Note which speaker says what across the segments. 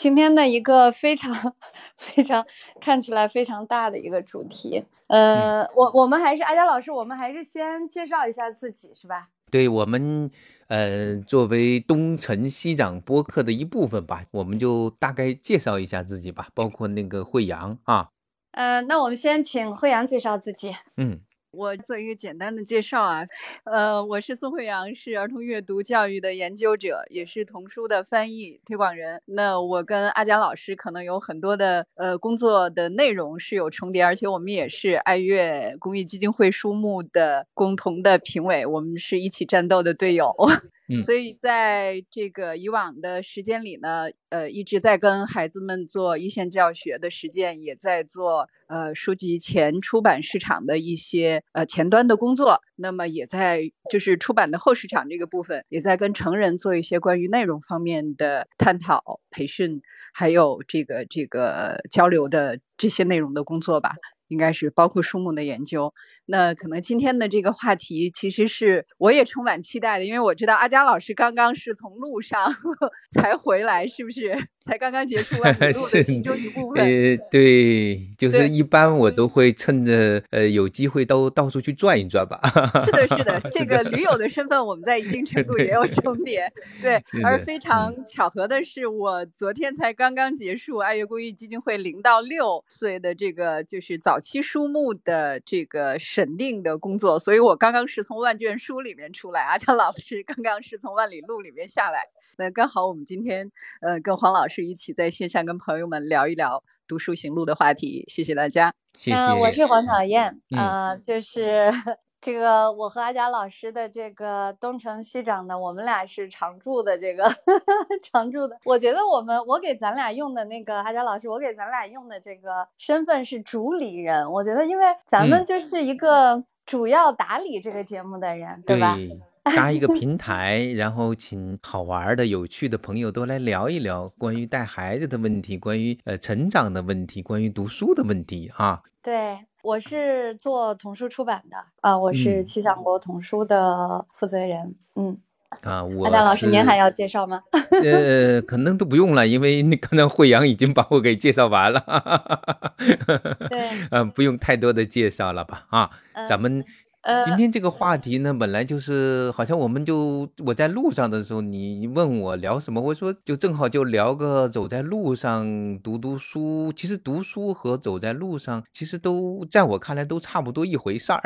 Speaker 1: 今天的一个非常 非常看起来非常大的一个主题。呃，我我们还是阿佳老师，我们还是先介绍一下自己，是吧？
Speaker 2: 对我们，呃，作为东城西长播客的一部分吧，我们就大概介绍一下自己吧，包括那个惠阳啊。
Speaker 1: 呃，那我们先请惠阳介绍自己。
Speaker 2: 嗯。
Speaker 3: 我做一个简单的介绍啊，呃，我是宋慧阳，是儿童阅读教育的研究者，也是童书的翻译推广人。那我跟阿佳老师可能有很多的呃工作的内容是有重叠，而且我们也是爱阅公益基金会书目的共同的评委，我们是一起战斗的队友。所以在这个以往的时间里呢，呃，一直在跟孩子们做一线教学的实践，也在做呃书籍前出版市场的一些呃前端的工作。那么也在就是出版的后市场这个部分，也在跟成人做一些关于内容方面的探讨、培训，还有这个这个交流的这些内容的工作吧。应该是包括树木的研究。那可能今天的这个话题，其实是我也充满期待的，因为我知道阿佳老师刚刚是从路上 才回来，是不是？才刚刚结束万里路的 其中一部分。呃，
Speaker 2: 对，就是一般我都会趁着呃有机会都到处去转一转吧。
Speaker 3: 是的，是的，这个驴友的身份，我们在一定程度也有重叠。对，而非常巧合的是，我昨天才刚刚结束爱乐公益基金会零到六岁的这个就是早期书目的这个审定的工作，所以我刚刚是从万卷书里面出来，阿强老师刚刚是从万里路里面下来。那刚好我们今天呃跟黄老师一起在线上跟朋友们聊一聊读书行路的话题，谢谢大家。
Speaker 2: 谢谢。
Speaker 1: 我是黄小燕，啊，就是这个我和阿佳老师的这个东城西长的，我们俩是常驻的这个 常驻的。我觉得我们我给咱俩用的那个阿佳老师，我给咱俩用的这个身份是主理人。我觉得因为咱们就是一个主要打理这个节目的人，对吧？
Speaker 2: 搭一个平台，然后请好玩的、有趣的朋友都来聊一聊关于带孩子的问题，关于呃成长的问题，关于读书的问题啊。
Speaker 1: 对，我是做童书出版的啊，我是气象国童书的负责人。嗯
Speaker 2: 啊，我
Speaker 1: 阿达老师，您还要介绍吗？
Speaker 2: 呃，可能都不用了，因为你刚才惠阳已经把我给介绍完了。
Speaker 1: 对，
Speaker 2: 嗯，不用太多的介绍了吧？啊，咱们。呃今天这个话题呢，本来就是好像我们就我在路上的时候，你问我聊什么，我说就正好就聊个走在路上读读书。其实读书和走在路上，其实都在我看来都差不多一回事儿，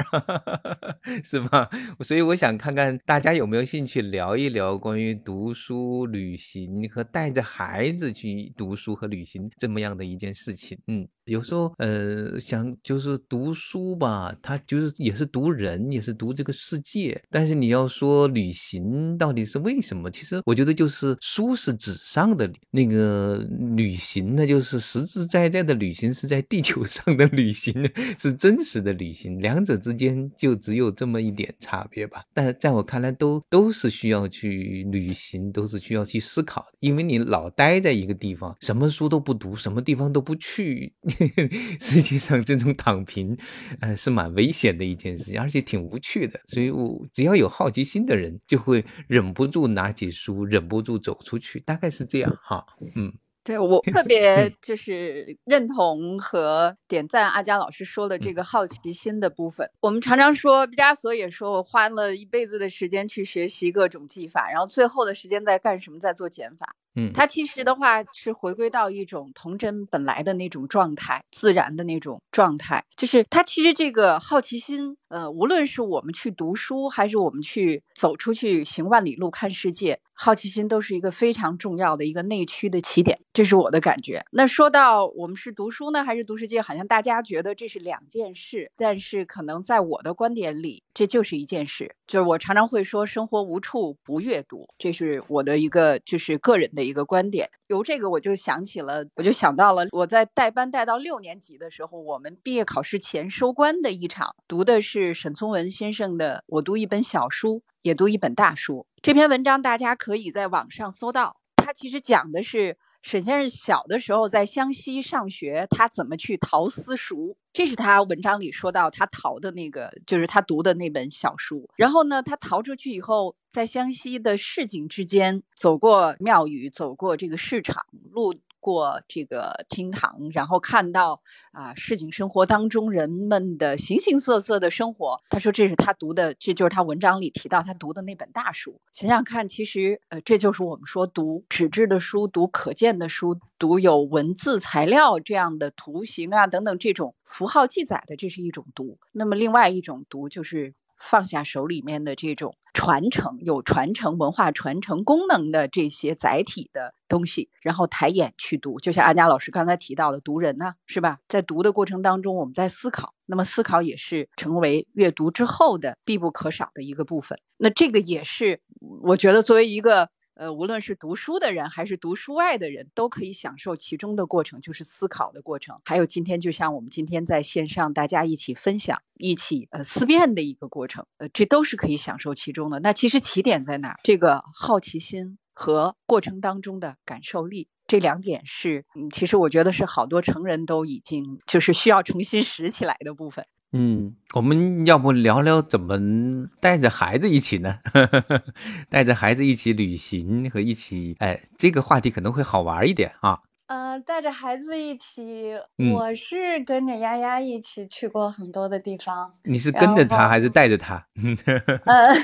Speaker 2: 是吧？所以我想看看大家有没有兴趣聊一聊关于读书、旅行和带着孩子去读书和旅行这么样的一件事情。嗯。有时候，呃，想就是读书吧，他就是也是读人，也是读这个世界。但是你要说旅行到底是为什么？其实我觉得就是书是纸上的，那个旅行呢，就是实实在在的旅行，是在地球 上的旅行，是真实的旅行。两者之间就只有这么一点差别吧。但在我看来，都都是需要去旅行，都是需要去思考。因为你老待在一个地方，什么书都不读，什么地方都不去。实际上，这种躺平，呃，是蛮危险的一件事情，而且挺无趣的。所以，我只要有好奇心的人，就会忍不住拿起书，忍不住走出去，大概是这样哈。嗯，
Speaker 3: 对我特别就是认同和点赞阿佳老师说的这个好奇心的部分。我们常常说，毕加索也说我花了一辈子的时间去学习各种技法，然后最后的时间在干什么？在做减法。
Speaker 2: 嗯，
Speaker 3: 它其实的话是回归到一种童真本来的那种状态，自然的那种状态。就是他其实这个好奇心，呃，无论是我们去读书，还是我们去走出去行万里路看世界，好奇心都是一个非常重要的一个内驱的起点。这是我的感觉。那说到我们是读书呢，还是读世界，好像大家觉得这是两件事，但是可能在我的观点里，这就是一件事。就是我常常会说，生活无处不阅读，这是我的一个就是个人的。一个观点，由这个我就想起了，我就想到了我在带班带到六年级的时候，我们毕业考试前收官的一场，读的是是沈从文先生的《我读一本小书，也读一本大书》这篇文章，大家可以在网上搜到。他其实讲的是。沈先生小的时候在湘西上学，他怎么去淘私塾？这是他文章里说到他淘的那个，就是他读的那本小书。然后呢，他逃出去以后，在湘西的市井之间走过庙宇，走过这个市场路。过这个厅堂，然后看到啊市井生活当中人们的形形色色的生活。他说这是他读的，这就是他文章里提到他读的那本大书。想想看，其实呃这就是我们说读纸质的书、读可见的书、读有文字材料这样的图形啊等等这种符号记载的，这是一种读。那么另外一种读就是。放下手里面的这种传承、有传承文化传承功能的这些载体的东西，然后抬眼去读，就像安佳老师刚才提到的，读人呢，是吧？在读的过程当中，我们在思考，那么思考也是成为阅读之后的必不可少的一个部分。那这个也是我觉得作为一个。呃，无论是读书的人还是读书外的人，都可以享受其中的过程，就是思考的过程。还有今天，就像我们今天在线上大家一起分享、一起呃思辨的一个过程，呃，这都是可以享受其中的。那其实起点在哪？这个好奇心和过程当中的感受力，这两点是，嗯，其实我觉得是好多成人都已经就是需要重新拾起来的部分。
Speaker 2: 嗯，我们要不聊聊怎么带着孩子一起呢？带着孩子一起旅行和一起，哎，这个话题可能会好玩一点啊。
Speaker 1: 呃，带着孩子一起，我是跟着丫丫一起去过很多的地方。
Speaker 2: 你是跟着他还是带着他？
Speaker 1: 呃，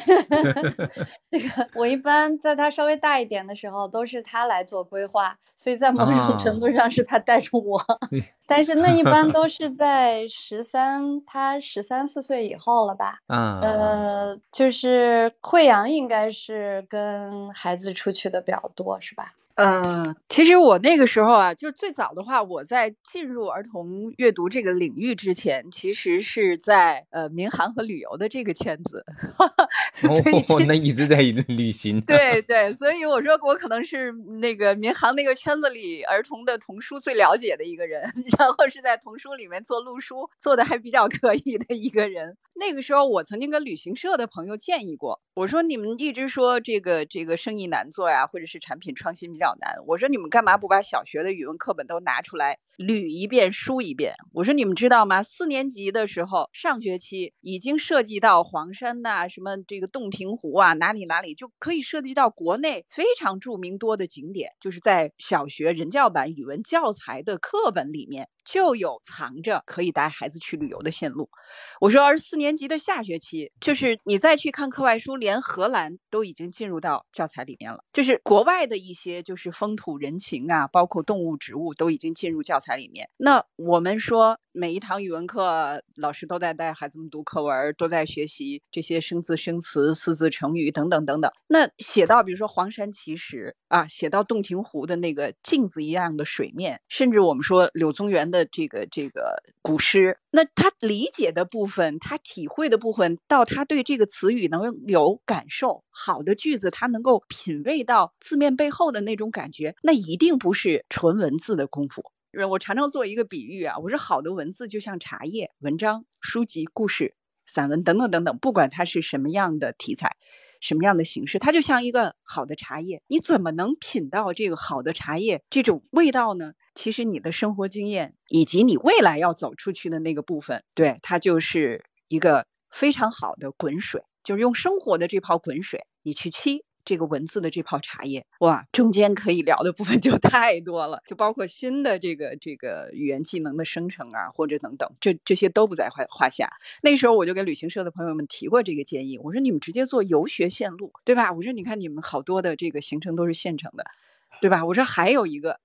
Speaker 1: 这个我一般在他稍微大一点的时候，都是他来做规划，所以在某种程度上是他带着我。但是那一般 都是在十三，他十三四岁以后了吧？
Speaker 2: 啊，
Speaker 1: 呃，就是惠阳应该是跟孩子出去的比较多，是吧？
Speaker 3: 嗯，其实我那个时候啊，就是最早的话，我在进入儿童阅读这个领域之前，其实是在呃民航和旅游的这个圈子，
Speaker 2: 哦，那一直在旅行。
Speaker 3: 对对，所以我说我可能是那个民航那个圈子里儿童的童书最了解的一个人，然后是在童书里面做录书做的还比较可以的一个人。那个时候，我曾经跟旅行社的朋友建议过，我说你们一直说这个这个生意难做呀，或者是产品创新比较。难，我说你们干嘛不把小学的语文课本都拿出来捋一遍、书一遍？我说你们知道吗？四年级的时候，上学期已经涉及到黄山呐，什么这个洞庭湖啊，哪里哪里就可以涉及到国内非常著名多的景点，就是在小学人教版语文教材的课本里面。就有藏着可以带孩子去旅游的线路。我说，而四年级的下学期，就是你再去看课外书，连荷兰都已经进入到教材里面了。就是国外的一些，就是是风土人情啊，包括动物、植物，都已经进入教材里面。那我们说。每一堂语文课，老师都在带孩子们读课文，都在学习这些生字、生词、四字成语等等等等。那写到，比如说黄山奇石啊，写到洞庭湖的那个镜子一样的水面，甚至我们说柳宗元的这个这个古诗，那他理解的部分，他体会的部分，到他对这个词语能有感受，好的句子他能够品味到字面背后的那种感觉，那一定不是纯文字的功夫。我常常做一个比喻啊，我说好的文字就像茶叶、文章、书籍、故事、散文等等等等，不管它是什么样的题材、什么样的形式，它就像一个好的茶叶。你怎么能品到这个好的茶叶这种味道呢？其实你的生活经验以及你未来要走出去的那个部分，对它就是一个非常好的滚水，就是用生活的这泡滚水，你去沏。这个文字的这泡茶叶，哇，中间可以聊的部分就 太多了，就包括新的这个这个语言技能的生成啊，或者等等，这这些都不在话话下。那时候我就给旅行社的朋友们提过这个建议，我说你们直接做游学线路，对吧？我说你看你们好多的这个行程都是现成的，对吧？我说还有一个，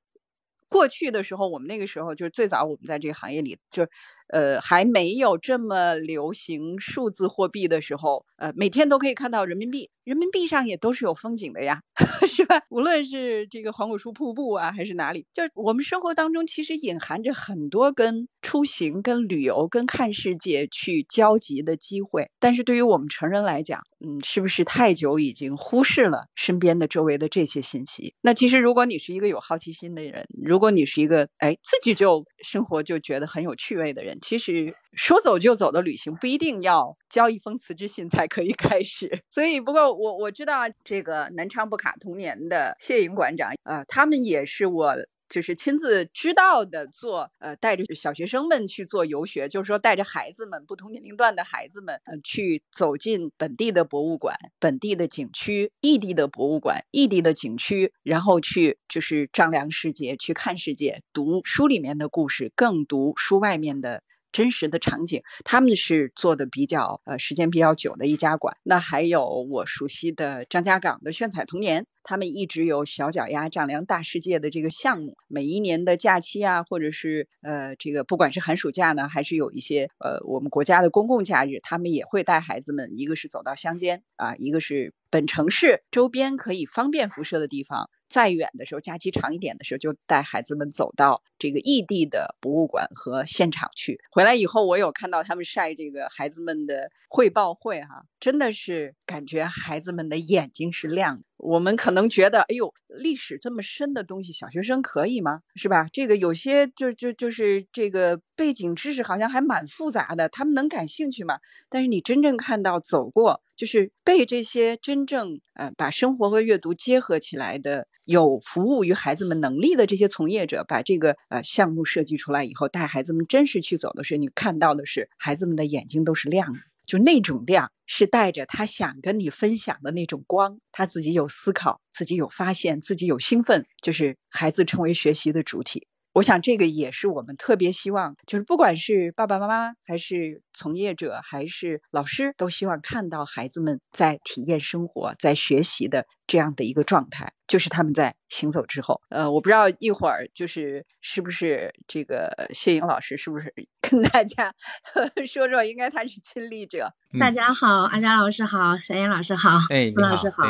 Speaker 3: 过去的时候我们那个时候就是最早我们在这个行业里就。呃，还没有这么流行数字货币的时候，呃，每天都可以看到人民币，人民币上也都是有风景的呀，是吧？无论是这个黄果树瀑布啊，还是哪里，就我们生活当中其实隐含着很多跟出行、跟旅游、跟看世界去交集的机会。但是对于我们成人来讲，嗯，是不是太久已经忽视了身边的周围的这些信息？那其实如果你是一个有好奇心的人，如果你是一个哎自己就生活就觉得很有趣味的人，其实说走就走的旅行不一定要交一封辞职信才可以开始。所以，不过我我知道这个南昌布卡童年的谢颖馆长，呃，他们也是我。就是亲自知道的做，呃，带着小学生们去做游学，就是说带着孩子们不同年龄段的孩子们，呃，去走进本地的博物馆、本地的景区、异地的博物馆、异地的景区，然后去就是丈量世界，去看世界，读书里面的故事，更读书外面的。真实的场景，他们是做的比较呃时间比较久的一家馆。那还有我熟悉的张家港的炫彩童年，他们一直有小脚丫丈量大世界的这个项目。每一年的假期啊，或者是呃这个不管是寒暑假呢，还是有一些呃我们国家的公共假日，他们也会带孩子们，一个是走到乡间啊，一个是本城市周边可以方便辐射的地方。再远的时候，假期长一点的时候，就带孩子们走到这个异地的博物馆和现场去。回来以后，我有看到他们晒这个孩子们的汇报会，哈，真的是感觉孩子们的眼睛是亮的。我们可能觉得，哎呦，历史这么深的东西，小学生可以吗？是吧？这个有些就就就是这个背景知识好像还蛮复杂的，他们能感兴趣吗？但是你真正看到走过，就是被这些真正呃把生活和阅读结合起来的，有服务于孩子们能力的这些从业者，把这个呃项目设计出来以后，带孩子们真实去走的时候，你看到的是孩子们的眼睛都是亮的。就那种亮，是带着他想跟你分享的那种光，他自己有思考，自己有发现，自己有兴奋，就是孩子成为学习的主体。我想这个也是我们特别希望，就是不管是爸爸妈妈，还是从业者，还是老师，都希望看到孩子们在体验生活、在学习的这样的一个状态。就是他们在行走之后，呃，我不知道一会儿就是是不是这个谢颖老师是不是跟大家 说说，应该他是亲历者。
Speaker 4: 大家好，阿佳老师好，小燕老师好，
Speaker 2: 哎，
Speaker 4: 吴老师好。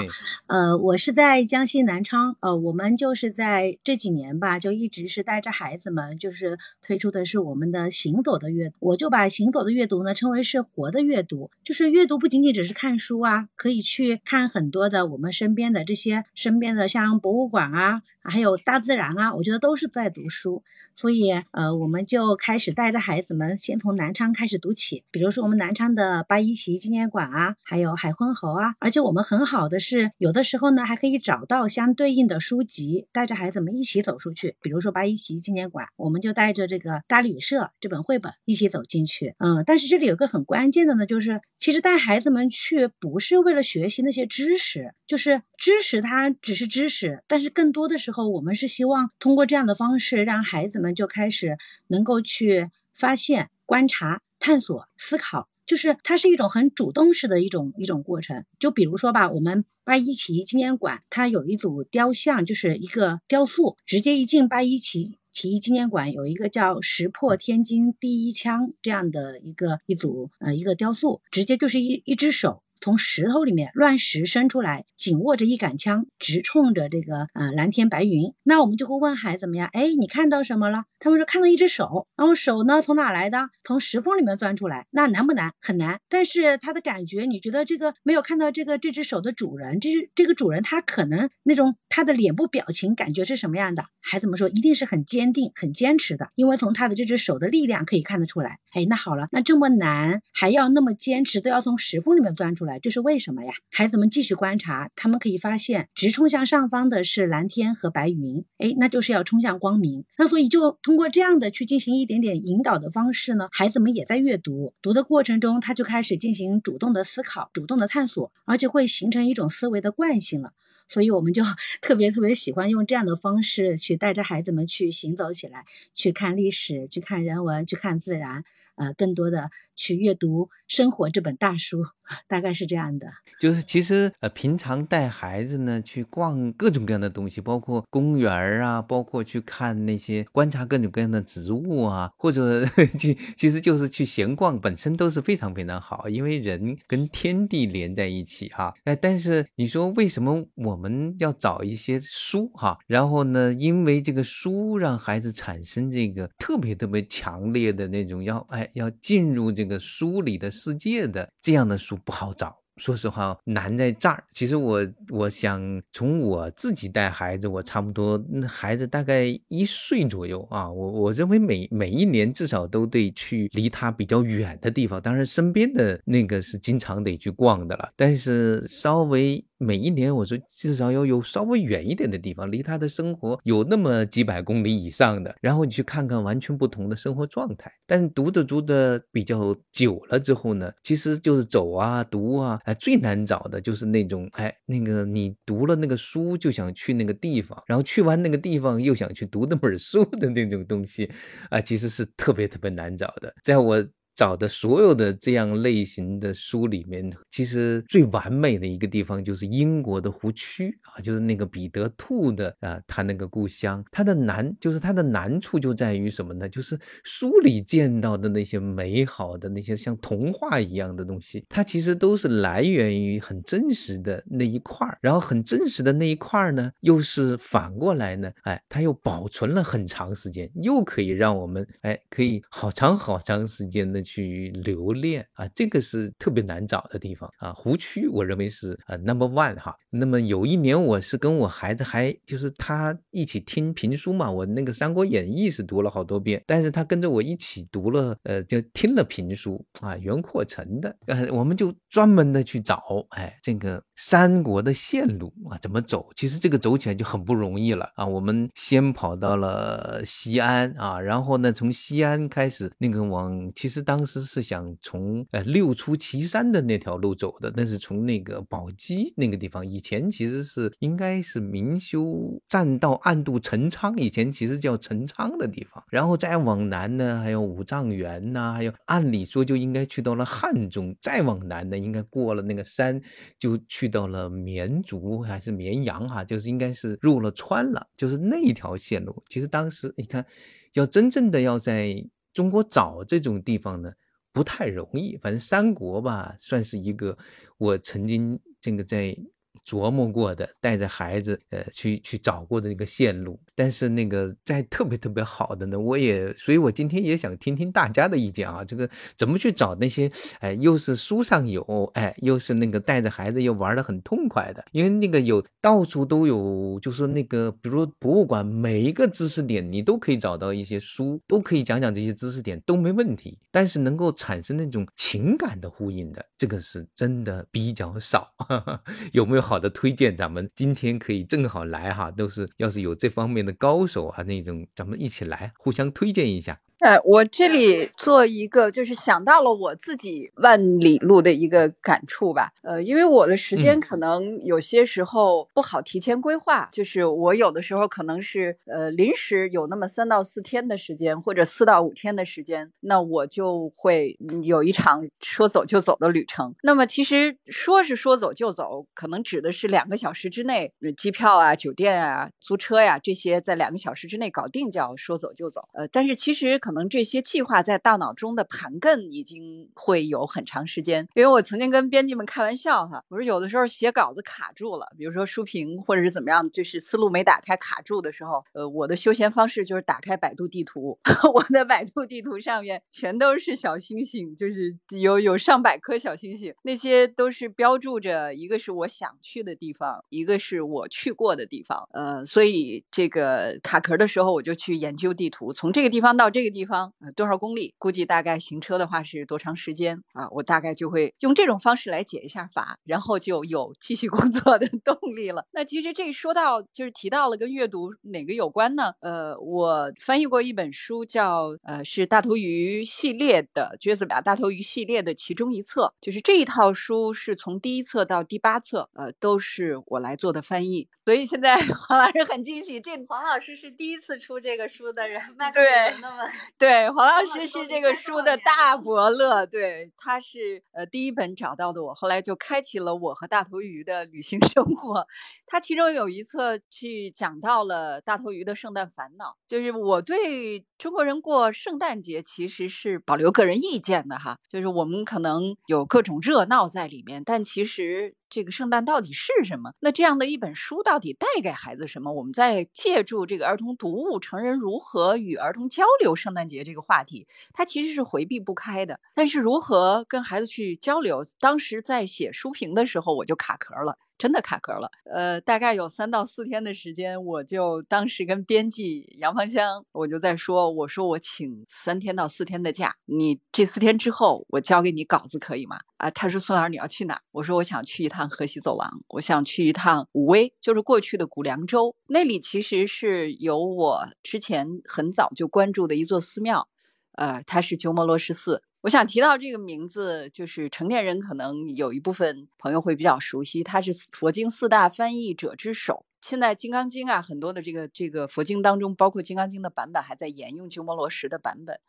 Speaker 4: 呃，我是在江西南昌，呃，我们就是在这几年吧，就一直是带着孩子们，就是推出的是我们的行走的阅读。我就把行走的阅读呢称为是活的阅读，就是阅读不仅仅只是看书啊，可以去看很多的我们身边的这些身边的。像博物馆啊，还有大自然啊，我觉得都是在读书。所以，呃，我们就开始带着孩子们先从南昌开始读起。比如说，我们南昌的八一旗纪念馆啊，还有海昏侯啊。而且我们很好的是，有的时候呢，还可以找到相对应的书籍，带着孩子们一起走出去。比如说八一旗纪念馆，我们就带着这个大旅社这本绘本一起走进去。嗯，但是这里有个很关键的呢，就是其实带孩子们去不是为了学习那些知识，就是知识它只是。知识，但是更多的时候，我们是希望通过这样的方式，让孩子们就开始能够去发现、观察、探索、思考，就是它是一种很主动式的一种一种过程。就比如说吧，我们八一起义纪念馆，它有一组雕像，就是一个雕塑，直接一进八一旗起义纪念馆，有一个叫“石破天惊第一枪”这样的一个一组呃一个雕塑，直接就是一一只手。从石头里面乱石伸出来，紧握着一杆枪，直冲着这个呃蓝天白云。那我们就会问孩子们呀，哎，你看到什么了？他们说看到一只手，然后手呢从哪来的？从石缝里面钻出来。那难不难？很难。但是他的感觉，你觉得这个没有看到这个这只手的主人，这是这个主人他可能那种他的脸部表情感觉是什么样的？孩子们说一定是很坚定、很坚持的，因为从他的这只手的力量可以看得出来。哎，那好了，那这么难还要那么坚持，都要从石缝里面钻出。这是为什么呀？孩子们继续观察，他们可以发现，直冲向上方的是蓝天和白云，哎，那就是要冲向光明。那所以就通过这样的去进行一点点引导的方式呢，孩子们也在阅读，读的过程中，他就开始进行主动的思考、主动的探索，而且会形成一种思维的惯性了。所以我们就 特别特别喜欢用这样的方式去带着孩子们去行走起来，去看历史，去看人文，去看自然。呃，更多的去阅读《生活》这本大书，大概是这样的。
Speaker 2: 就是其实呃，平常带孩子呢去逛各种各样的东西，包括公园啊，包括去看那些观察各种各样的植物啊，或者 去，其实就是去闲逛，本身都是非常非常好，因为人跟天地连在一起哈。哎，但是你说为什么我们要找一些书哈？然后呢，因为这个书让孩子产生这个特别特别强烈的那种要哎。要进入这个书里的世界的这样的书不好找。说实话难在这儿。其实我我想从我自己带孩子，我差不多那孩子大概一岁左右啊，我我认为每每一年至少都得去离他比较远的地方，当然身边的那个是经常得去逛的了，但是稍微。每一年，我说至少要有稍微远一点的地方，离他的生活有那么几百公里以上的，然后你去看看完全不同的生活状态。但读着读的比较久了之后呢，其实就是走啊读啊，哎，最难找的就是那种哎，那个你读了那个书就想去那个地方，然后去完那个地方又想去读那本书的那种东西啊，其实是特别特别难找的。在我。找的所有的这样类型的书里面，其实最完美的一个地方就是英国的湖区啊，就是那个彼得兔的啊，他那个故乡。它的难就是它的难处就在于什么呢？就是书里见到的那些美好的那些像童话一样的东西，它其实都是来源于很真实的那一块儿，然后很真实的那一块儿呢，又是反过来呢，哎，它又保存了很长时间，又可以让我们哎，可以好长好长时间的。去留恋啊，这个是特别难找的地方啊。湖区我认为是呃 number one 哈。那么有一年我是跟我孩子还就是他一起听评书嘛，我那个《三国演义》是读了好多遍，但是他跟着我一起读了呃就听了评书啊，袁阔成的，呃我们就专门的去找哎这个三国的线路啊怎么走，其实这个走起来就很不容易了啊。我们先跑到了西安啊，然后呢从西安开始那个往其实当。时是想从呃六出祁山的那条路走的，但是从那个宝鸡那个地方，以前其实是应该是明修栈道暗渡陈仓，以前其实叫陈仓的地方，然后再往南呢，还有五丈原呐，还有按理说就应该去到了汉中，再往南呢，应该过了那个山就去遇到了绵竹还是绵阳哈，就是应该是入了川了，就是那一条线路。其实当时你看，要真正的要在。中国找这种地方呢，不太容易。反正三国吧，算是一个我曾经这个在。琢磨过的，带着孩子，呃，去去找过的那个线路，但是那个在特别特别好的呢，我也，所以我今天也想听听大家的意见啊，这个怎么去找那些，哎，又是书上有，哎，又是那个带着孩子又玩的很痛快的，因为那个有到处都有，就是那个，比如博物馆，每一个知识点你都可以找到一些书，都可以讲讲这些知识点都没问题，但是能够产生那种情感的呼应的，这个是真的比较少，有没有好？好的推荐，咱们今天可以正好来哈，都是要是有这方面的高手啊，那种咱们一起来互相推荐一下。
Speaker 3: 哎，我这里做一个，就是想到了我自己万里路的一个感触吧。呃，因为我的时间可能有些时候不好提前规划，就是我有的时候可能是呃临时有那么三到四天的时间，或者四到五天的时间，那我就会有一场说走就走的旅程。那么其实说是说走就走，可能指的是两个小时之内，机票啊、酒店啊、租车呀这些在两个小时之内搞定，叫说走就走。呃，但是其实。可能这些计划在大脑中的盘根已经会有很长时间，因为我曾经跟编辑们开玩笑哈，我说有的时候写稿子卡住了，比如说书评或者是怎么样，就是思路没打开卡住的时候，呃，我的休闲方式就是打开百度地图，我的百度地图上面全都是小星星，就是有有上百颗小星星，那些都是标注着一个是我想去的地方，一个是我去过的地方，呃，所以这个卡壳的时候我就去研究地图，从这个地方到这个。地方呃多少公里？估计大概行车的话是多长时间啊？我大概就会用这种方式来解一下法，然后就有继续工作的 动力了。那其实这说到就是提到了跟阅读哪个有关呢？呃，我翻译过一本书，叫呃是大头鱼系列的《撅子表大头鱼》系列的其中一册，就是这一套书是从第一册到第八册，呃都是我来做的翻译。所以现在 黄老师很惊喜，这
Speaker 1: 黄老师是第一次出这个书的人，对，那么。
Speaker 3: 对，黄老师是这个书的大伯乐，对，他是呃第一本找到的我，后来就开启了我和大头鱼的旅行生活。他其中有一册去讲到了大头鱼的圣诞烦恼，就是我对中国人过圣诞节其实是保留个人意见的哈，就是我们可能有各种热闹在里面，但其实这个圣诞到底是什么？那这样的一本书到底带给孩子什么？我们在借助这个儿童读物，成人如何与儿童交流圣诞节这个话题，它其实是回避不开的。但是如何跟孩子去交流？当时在写书评的时候，我就卡壳了。真的卡壳了，呃，大概有三到四天的时间，我就当时跟编辑杨芳香，我就在说，我说我请三天到四天的假，你这四天之后我交给你稿子可以吗？啊，他说孙老师你要去哪儿？我说我想去一趟河西走廊，我想去一趟武威，就是过去的古凉州，那里其实是有我之前很早就关注的一座寺庙，呃，它是鸠摩罗什寺。我想提到这个名字，就是成年人可能有一部分朋友会比较熟悉，他是佛经四大翻译者之首。现在《金刚经》啊，很多的这个这个佛经当中，包括《金刚经》的版本还在沿用鸠摩罗什的版本。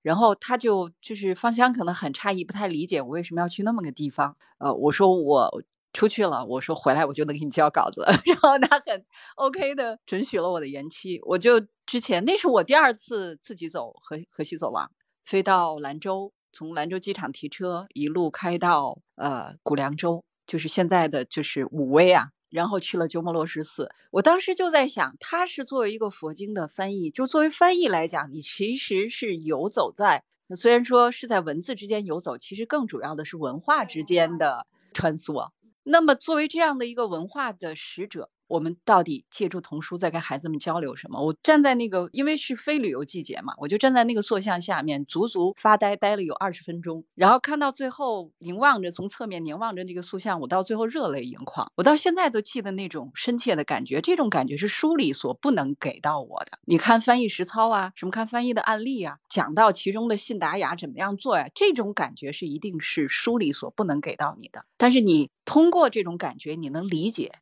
Speaker 3: 然后他就就是芳香可能很诧异，不太理解我为什么要去那么个地方。呃，我说我出去了，我说回来我就能给你交稿子，然后他很 OK 的准许了我的延期。我就之前那是我第二次自己走河河西走廊，飞到兰州。从兰州机场提车，一路开到呃古凉州，就是现在的就是武威啊，然后去了鸠摩罗什寺。我当时就在想，他是作为一个佛经的翻译，就作为翻译来讲，你其实是游走在，虽然说是在文字之间游走，其实更主要的是文化之间的穿梭。那么作为这样的一个文化的使者。我们到底借助童书在跟孩子们交流什么？我站在那个，因为是非旅游季节嘛，我就站在那个塑像下面，足足发呆呆了有二十分钟，然后看到最后，凝望着从侧面凝望着那个塑像，我到最后热泪盈眶。我到现在都记得那种深切的感觉，这种感觉是书里所不能给到我的。你看翻译实操啊，什么看翻译的案例啊，讲到其中的信达雅怎么样做呀，这种感觉是一定是书里所不能给到你的。但是你通过这种感觉，你能理解。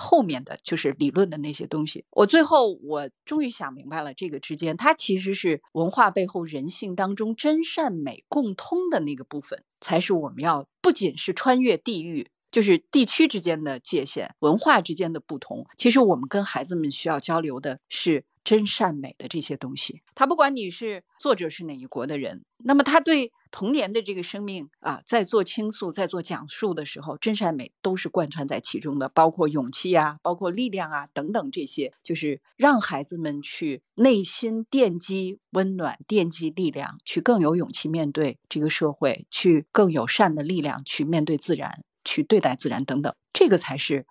Speaker 3: 后面的就是理论的那些东西，我最后我终于想明白了，这个之间它其实是文化背后人性当中真善美共通的那个部分，才是我们要不仅是穿越地域，就是地区之间的界限、文化之间的不同，其实我们跟孩子们需要交流的是。真善美的这些东西，他不管你是作者是哪一国的人，那么他对童年的这个生命啊，在做倾诉、在做讲述的时候，真善美都是贯穿在其中的，包括勇气啊，包括力量啊等等这些，就是让孩子们去内心奠基温暖、奠基力量，去更有勇气面对这个社会，去更有善的力量去面对自然，去对待自然等等，这个才是，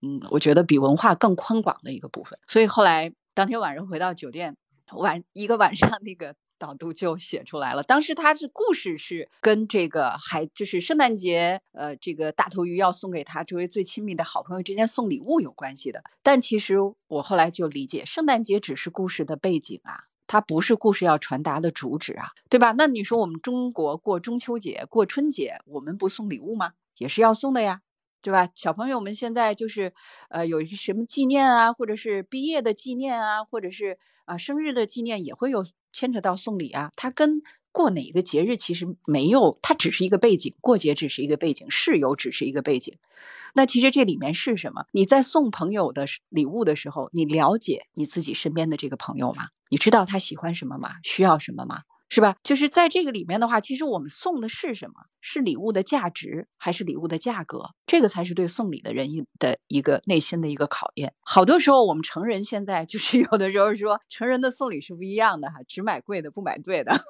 Speaker 3: 嗯，我觉得比文化更宽广的一个部分。所以后来。当天晚上回到酒店，晚一个晚上，那个导读就写出来了。当时他是故事是跟这个还就是圣诞节，呃，这个大头鱼要送给他周围最亲密的好朋友之间送礼物有关系的。但其实我后来就理解，圣诞节只是故事的背景啊，它不是故事要传达的主旨啊，对吧？那你说我们中国过中秋节、过春节，我们不送礼物吗？也是要送的呀。对吧？小朋友们现在就是，呃，有一个什么纪念啊，或者是毕业的纪念啊，或者是啊生日的纪念，也会有牵扯到送礼啊。它跟过哪个节日其实没有，它只是一个背景，过节只是一个背景，室友只是一个背景。那其实这里面是什么？你在送朋友的礼物的时候，你了解你自己身边的这个朋友吗？你知道他喜欢什么吗？需要什么吗？是吧？就是在这个里面的话，其实我们送的是什么？是礼物的价值，还是礼物的价格？这个才是对送礼的人的一个内心的一个考验。好多时候，我们成人现在就是有的时候说，成人的送礼是不一样的哈，只买贵的，不买对的。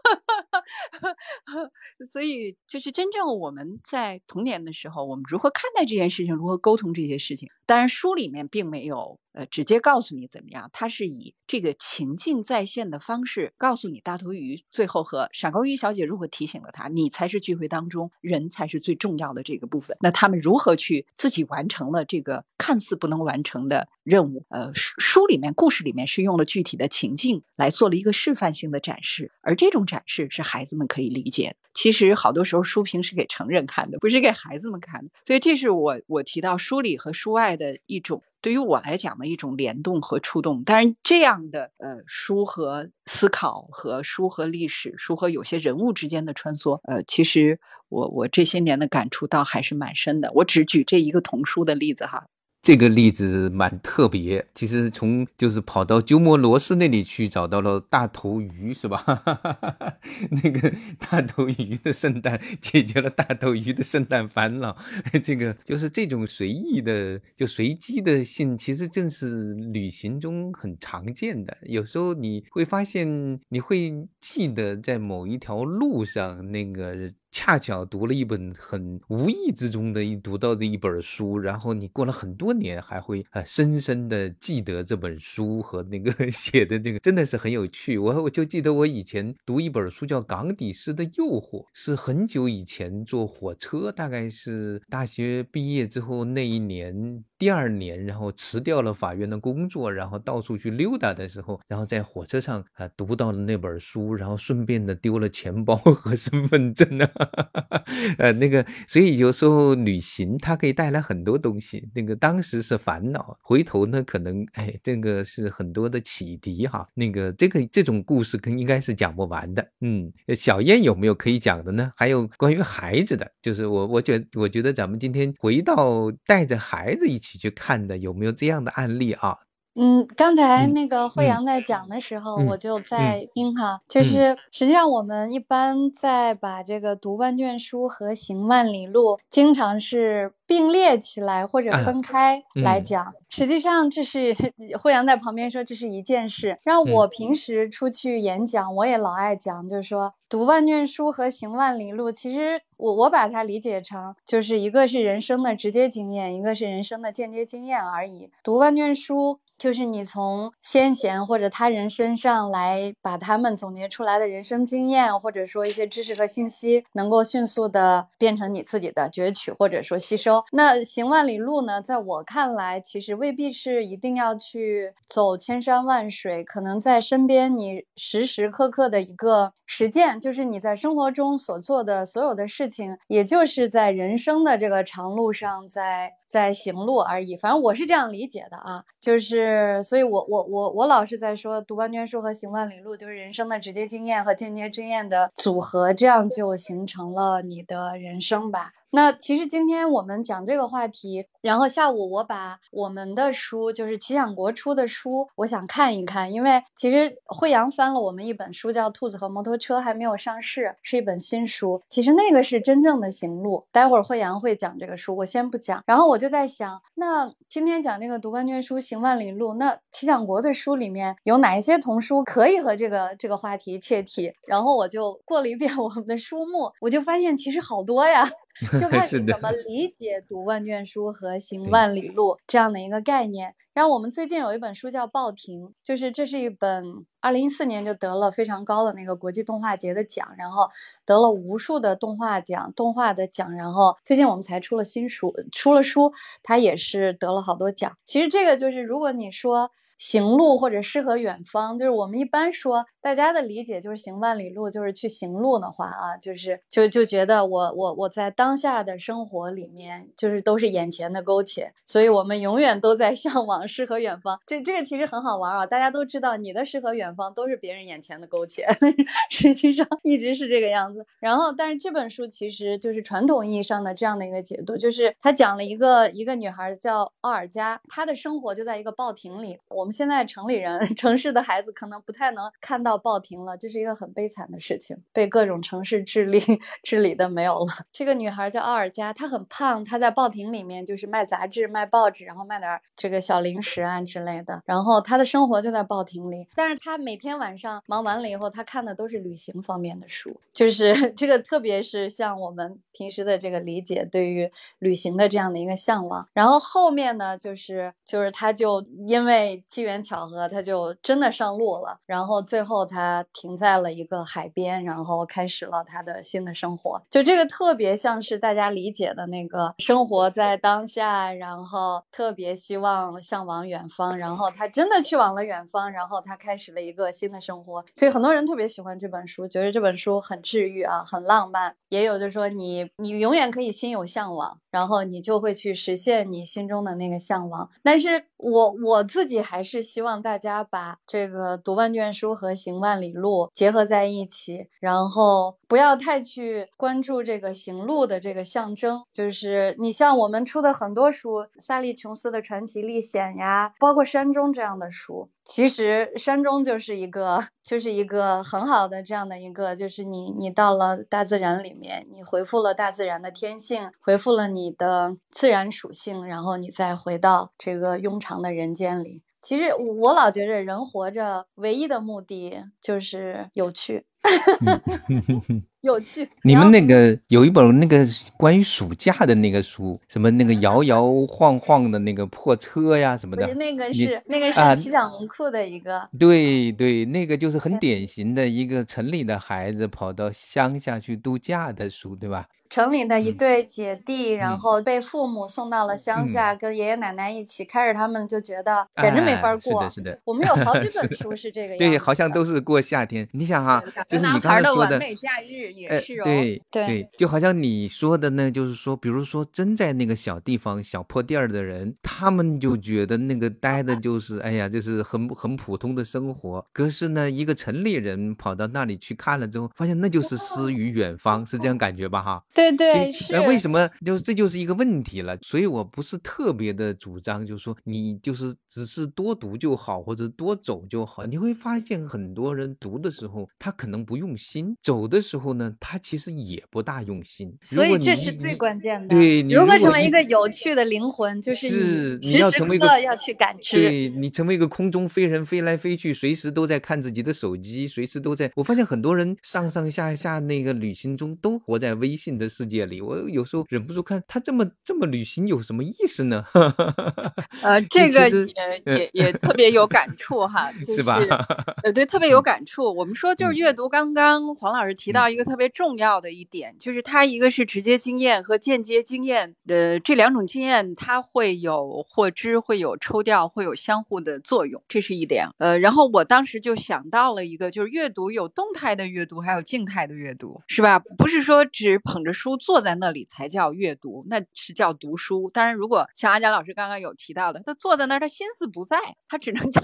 Speaker 3: 所以，就是真正我们在童年的时候，我们如何看待这件事情，如何沟通这些事情？当然，书里面并没有呃直接告诉你怎么样，它是以这个情境再现的方式告诉你，大头鱼最后和闪光鱼小姐如何提醒了他，你才是聚会当中人才是最重要的这个部分。那他们如何去自己完成了这个看似不能完成的任务？呃，书书里面故事里面是用了具体的情境来做了一个示范性的展示，而这种展示是。孩子们可以理解，其实好多时候书评是给成人看的，不是给孩子们看的。所以这是我我提到书里和书外的一种对于我来讲的一种联动和触动。当然，这样的呃书和思考和书和历史书和有些人物之间的穿梭，呃，其实我我这些年的感触倒还是蛮深的。我只举这一个童书的例子哈。
Speaker 2: 这个例子蛮特别。其实从就是跑到鸠摩罗什那里去找到了大头鱼，是吧？那个大头鱼的圣诞解决了大头鱼的圣诞烦恼。这个就是这种随意的、就随机的性，其实正是旅行中很常见的。有时候你会发现，你会记得在某一条路上那个。恰巧读了一本很无意之中的一读到的一本书，然后你过了很多年还会呃深深的记得这本书和那个 写的这个，真的是很有趣。我我就记得我以前读一本书叫《港底诗的诱惑》，是很久以前坐火车，大概是大学毕业之后那一年。第二年，然后辞掉了法院的工作，然后到处去溜达的时候，然后在火车上啊读到了那本书，然后顺便的丢了钱包 和身份证啊，呃那个，所以有时候旅行它可以带来很多东西，那个当时是烦恼，回头呢可能哎这个是很多的启迪哈，那个这个这种故事跟应该是讲不完的，嗯，小燕有没有可以讲的呢？还有关于孩子的，就是我我觉我觉得咱们今天回到带着孩子一起。去看的有没有这样的案例啊？
Speaker 1: 嗯，刚才那个惠阳在讲的时候，我就在听哈。就是实际上我们一般在把这个读万卷书和行万里路，经常是并列起来或者分开来讲。实际上这是惠阳在旁边说这是一件事。让我平时出去演讲，我也老爱讲，就是说读万卷书和行万里路，其实我我把它理解成就是一个是人生的直接经验，一个是人生的间接经验而已。读万卷书。就是你从先贤或者他人身上来把他们总结出来的人生经验，或者说一些知识和信息，能够迅速的变成你自己的攫取或者说吸收。那行万里路呢，在我看来，其实未必是一定要去走千山万水，可能在身边你时时刻刻的一个实践，就是你在生活中所做的所有的事情，也就是在人生的这个长路上在在行路而已。反正我是这样理解的啊，就是。是，所以我我我我老是在说，读万卷书和行万里路，就是人生的直接经验和间接经验的组合，这样就形成了你的人生吧。那其实今天我们讲这个话题，然后下午我把我们的书，就是奇想国出的书，我想看一看，因为其实惠阳翻了我们一本书，叫《兔子和摩托车》，还没有上市，是一本新书。其实那个是真正的行路，待会儿惠阳会讲这个书，我先不讲。然后我就在想，那今天讲这个读万卷书，行万里路，那奇想国的书里面有哪一些童书可以和这个这个话题切题？然后我就过了一遍 我们的书目，我就发现其实好多呀。就 看你怎么理解“读万卷书”和“行万里路”这样的一个概念。然后我们最近有一本书叫《报亭》，就是这是一本二零一四年就得了非常高的那个国际动画节的奖，然后得了无数的动画奖、动画的奖。然后最近我们才出了新书，出了书，它也是得了好多奖。其实这个就是，如果你说。行路或者诗和远方，就是我们一般说大家的理解就是行万里路，就是去行路的话啊，就是就就觉得我我我在当下的生活里面就是都是眼前的苟且，所以我们永远都在 向往诗和远方。这这个其实很好玩啊，大家都知道你的诗和远方都是别人眼前的苟且，实际上一直是这个样子。然后，但是这本书其实就是传统意义上的这样的一个解读，就是他讲了一个一个女孩叫奥尔加，她的生活就在一个报亭里。我。们现在城里人，城市的孩子可能不太能看到报亭了，这是一个很悲惨的事情，被各种城市治理 治理的没有了。这个女孩叫奥尔加，她很胖，她在报亭里面就是卖杂志、卖报纸，然后卖点这个小零食啊之类的。然后她的生活就在报亭里，但是她每天晚上忙完了以后，她看的都是旅行方面的书，就是 这个，特别是像我们平时的这个理解，对于旅行的这样的一个向往。然后后面呢，就是就是她就因为。机缘巧合，他就真的上路了。然后最后他停在了一个海边，然后开始了他的新的生活。就这个特别像是大家理解的那个生活在当下，然后特别希望向往远方。然后他真的去往了远方，然后他开始了一个新的生活。所以很多人特别喜欢这本书，觉得这本书很治愈啊，很浪漫。也有就是说你你永远可以心有向往，然后你就会去实现你心中的那个向往。但是我我自己还。是希望大家把这个读万卷书和行万里路结合在一起，然后不要太去关注这个行路的这个象征。就是你像我们出的很多书，萨利琼斯的《传奇历险》呀，包括《山中》这样的书。其实山中就是一个，就是一个很好的这样的一个，就是你你到了大自然里面，你回复了大自然的天性，回复了你的自然属性，然后你再回到这个庸常的人间里。其实我老觉着人活着唯一的目的就是有趣。有趣。
Speaker 2: 你们那个有一本那个关于暑假的那个书，什么那个 摇摇晃晃的那个破车呀什么的。
Speaker 1: 那个是那个是七小文库的一个。
Speaker 2: 对对，那个就是很典型的一个城里的孩子跑到乡下去度假的书，对吧？
Speaker 1: 城里的一对姐弟，然后被父母送到了乡下，跟爷爷奶奶一起。开始他们就觉得简直没法过。
Speaker 2: 是的，是的。
Speaker 1: 我们有好几 本书是这个样。
Speaker 2: 对，好像都是过夏天。你想哈，就是你刚才说的。
Speaker 3: 假日也是哦。
Speaker 2: 对对，就好像你说的呢，就是说，比如说真在那个小地方、小破店儿的人，他们就觉得那个待的就是，哎呀，就是很很普通的生活。可是呢，一个城里人跑到那里去看了之后，发现那就是诗与远方，是这样感觉吧？哈。
Speaker 1: 对对对，是。
Speaker 2: 为什么？就是这就是一个问题了。所以我不是特别的主张，就是说你就是只是多读就好，或者多走就好。你会发现很多人读的时候，他可能不用心；走的时候呢，他其实也不大用心。
Speaker 1: 所以这是最关键的。
Speaker 2: 对，
Speaker 1: 如何成为一个有趣的灵魂，就是
Speaker 2: 你要成为一个
Speaker 1: 要去感知。
Speaker 2: 对你成为一个空中飞人，飞来飞去，随时都在看自己的手机，随时都在。我发现很多人上上下下那个旅行中都活在微信的世界里。我有时候忍不住看他这么这么旅行有什么意思呢？
Speaker 3: 呃，这个也也也特别有感触哈，
Speaker 2: 是吧？
Speaker 3: 呃，对，特别有感触。我们说就是阅读，刚刚黄老师提到一个特别重要的一点，就是它一个是直接经验和间接经验呃这两种经验，它会有获知，会有抽调，会有相互的作用，这是一点。呃，然后我当时就想到了一个，就是阅读有动态的阅读，还有静态的阅读，是吧？不是说只捧着书坐在那里才叫阅读，那是叫读书。当然，如果像阿佳老师刚刚有提到的，他坐在那儿，他心思不在，他只能 叫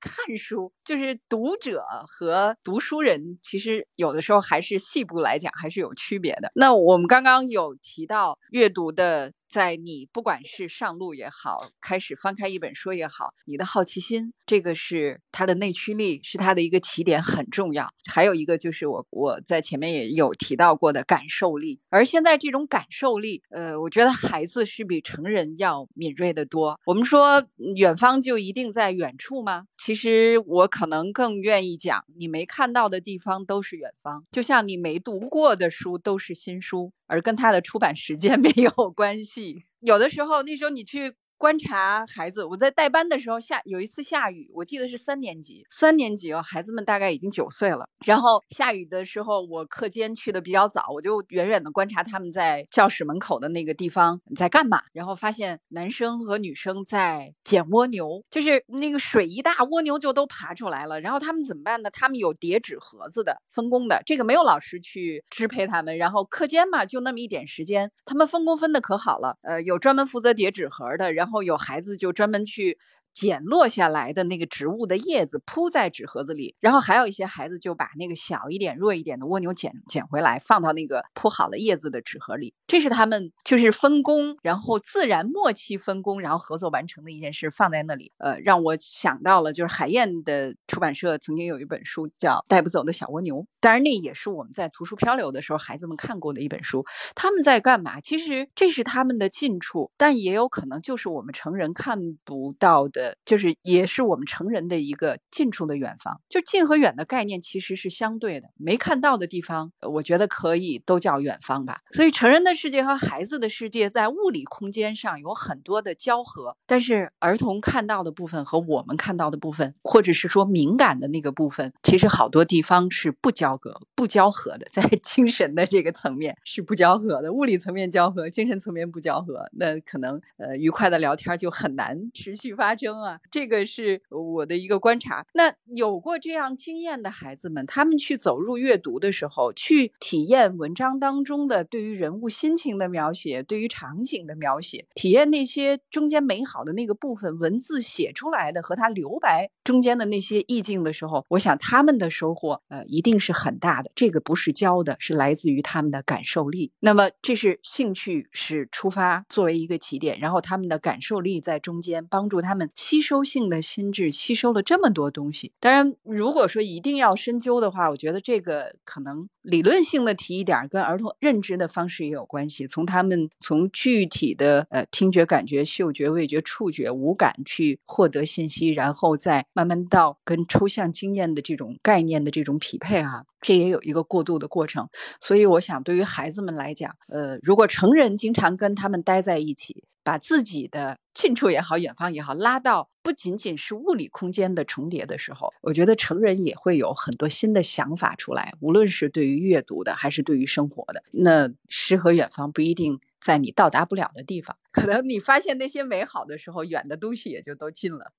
Speaker 3: 看书。就是读者和读书人，其实有的时候还是细部来讲还是有区别的。那我们刚刚有提到阅读的。在你不管是上路也好，开始翻开一本书也好，你的好奇心，这个是它的内驱力，是它的一个起点，很重要。还有一个就是我我在前面也有提到过的感受力，而现在这种感受力，呃，我觉得孩子是比成人要敏锐的多。我们说远方就一定在远处吗？其实我可能更愿意讲，你没看到的地方都是远方，就像你没读过的书都是新书。而跟他的出版时间 没有关系，有的时候那时候你去。观察孩子，我在带班的时候下有一次下雨，我记得是三年级，三年级哦，孩子们大概已经九岁了。然后下雨的时候，我课间去的比较早，我就远远的观察他们在教室门口的那个地方在干嘛。然后发现男生和女生在捡蜗牛，就是那个水一大，蜗牛就都爬出来了。然后他们怎么办呢？他们有叠纸盒子的分工的，这个没有老师去支配他们。然后课间嘛，就那么一点时间，他们分工分的可好了。呃，有专门负责叠纸盒的，然后。然后有孩子就专门去。捡落下来的那个植物的叶子铺在纸盒子里，然后还有一些孩子就把那个小一点、弱一点的蜗牛捡捡回来，放到那个铺好了叶子的纸盒里。这是他们就是分工，然后自然默契分工，然后合作完成的一件事，放在那里。呃，让我想到了就是海燕的出版社曾经有一本书叫《带不走的小蜗牛》，当然那也是我们在图书漂流的时候孩子们看过的一本书。他们在干嘛？其实这是他们的近处，但也有可能就是我们成人看不到的。就是也是我们成人的一个近处的远方，就近和远的概念其实是相对的，没看到的地方，我觉得可以都叫远方吧。所以成人的世界和孩子的世界在物理空间上有很多的交合，但是儿童看到的部分和我们看到的部分，或者是说敏感的那个部分，其实好多地方是不交隔、不交合的，在 精神的这个层面是不交合的，物理层面交合，精神层面不交合，那可能呃愉快的聊天就很难持续发生。啊，这个是我的一个观察。那有过这样经验的孩子们，他们去走入阅读的时候，去体验文章当中的对于人物心情的描写，对于场景的描写，体验那些中间美好的那个部分，文字写出来的和他留白中间的那些意境的时候，我想他们的收获，呃，一定是很大的。这个不是教的，是来自于他们的感受力。那么这是兴趣是出发作为一个起点，然后他们的感受力在中间帮助他们吸收性的心智吸收了这么多东西。当然，如果说一定要深究的话，我觉得这个可能理论性的提一点，跟儿童认知的方式也有关系。从他们从具体的呃听觉、感觉、嗅觉、味觉、触觉五感去获得信息，然后再慢慢到跟抽象经验的这种概念的这种匹配哈，这也有一个过渡的过程。所以我想，对于孩子们来讲，呃，如果成人经常跟他们待在一起，把自己的近处也好、远方也好拉到不仅仅是物理空间的重叠的时候，我觉得成人也会有很多新的想法出来。无论是对于阅读的，还是对于生活的，那诗和远方不一定在你到达不了的地方，可能你发现那些美好的时候，远的东西也就都近了。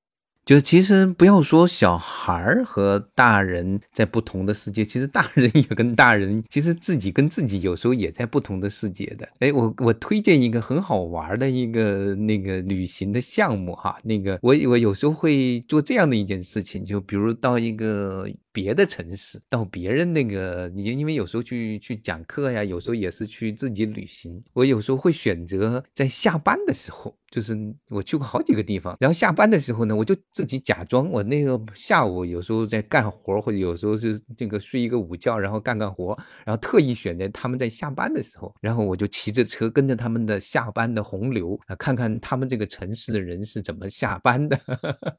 Speaker 2: 就其实不要说小孩儿和大人在不同的世界，其实大人也跟大人，其实自己跟自己有时候也在不同的世界的。哎，我我推荐一个很好玩的一个那个旅行的项目哈，那个我我有时候会做这样的一件事情，就比如到一个。别的城市到别人那个，你因为有时候去去讲课呀，有时候也是去自己旅行。我有时候会选择在下班的时候，就是我去过好几个地方，然后下班的时候呢，我就自己假装我那个下午有时候在干活，或者有时候是这个睡一个午觉，然后干干活，然后特意选择他们在下班的时候，然后我就骑着车跟着他们的下班的洪流啊，看看他们这个城市的人是怎么下班的。